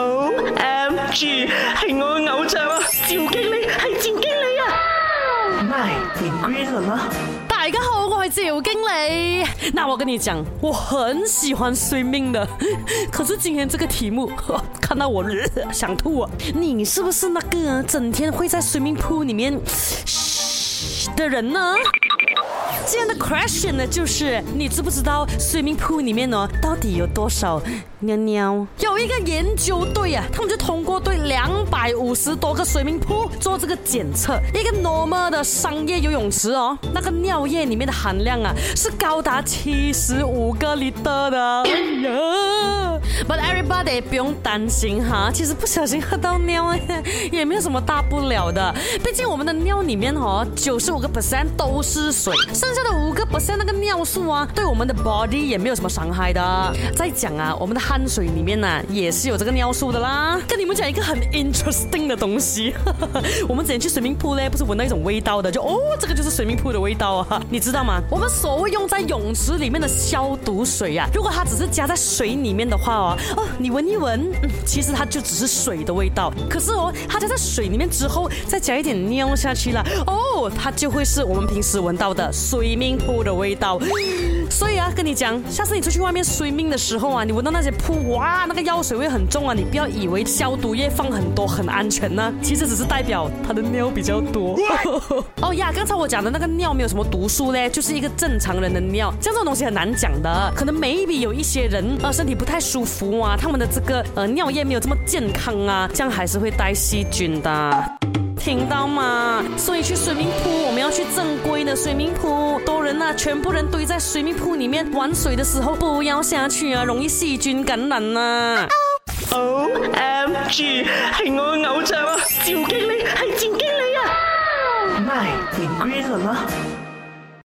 O M G，系我嘅偶像啊！赵经理系赵经理啊！My Green 啦！大家好，我系赵经理。那我跟你讲，我很喜欢 swimming 的，可是今天这个题目，看到我想吐。啊。你是不是那个整天会在 swimming pool 里面的人呢？今天的 question 呢，就是你知不知道睡眠库里面呢，到底有多少尿尿？有一个研究队啊，他们就通过对两。五十多个水民铺做这个检测，一个 normal 的商业游泳池哦，那个尿液里面的含量啊，是高达七十五个 liter 的。哎呀 But everybody 不用担心哈，其实不小心喝到尿也没有什么大不了的。毕竟我们的尿里面哦，九十五个 percent 都是水，剩下的五个 percent 那个尿素啊，对我们的 body 也没有什么伤害的。再讲啊，我们的汗水里面呐，也是有这个尿素的啦。跟你们讲一个很 interest。i n g 定的东西，我们之前去水明铺嘞，不是闻到一种味道的，就哦，这个就是水明铺的味道啊，你知道吗？我们所谓用在泳池里面的消毒水呀，如果它只是加在水里面的话哦，哦，你闻一闻，其实它就只是水的味道。可是哦，它加在水里面之后，再加一点尿下去了，哦，它就会是我们平时闻到的水明铺的味道。所以啊，跟你讲，下次你出去外面睡命的时候啊，你闻到那些铺哇，那个药水味很重啊，你不要以为消毒液放很多很安全呢，其实只是代表它的尿比较多。哦呀，刚才我讲的那个尿没有什么毒素嘞，就是一个正常人的尿。像这种东西很难讲的，可能每一笔有一些人啊身体不太舒服啊，他们的这个呃尿液没有这么健康啊，这样还是会带细菌的。听到吗？所以去水明铺，我们要去正规的水明铺。多人啊，全部人堆在水明铺里面玩水的时候，不要下去啊，容易失菌感染啊。O M G，系我嘅偶像啊，赵经理系赵经理啊。来，回归吗？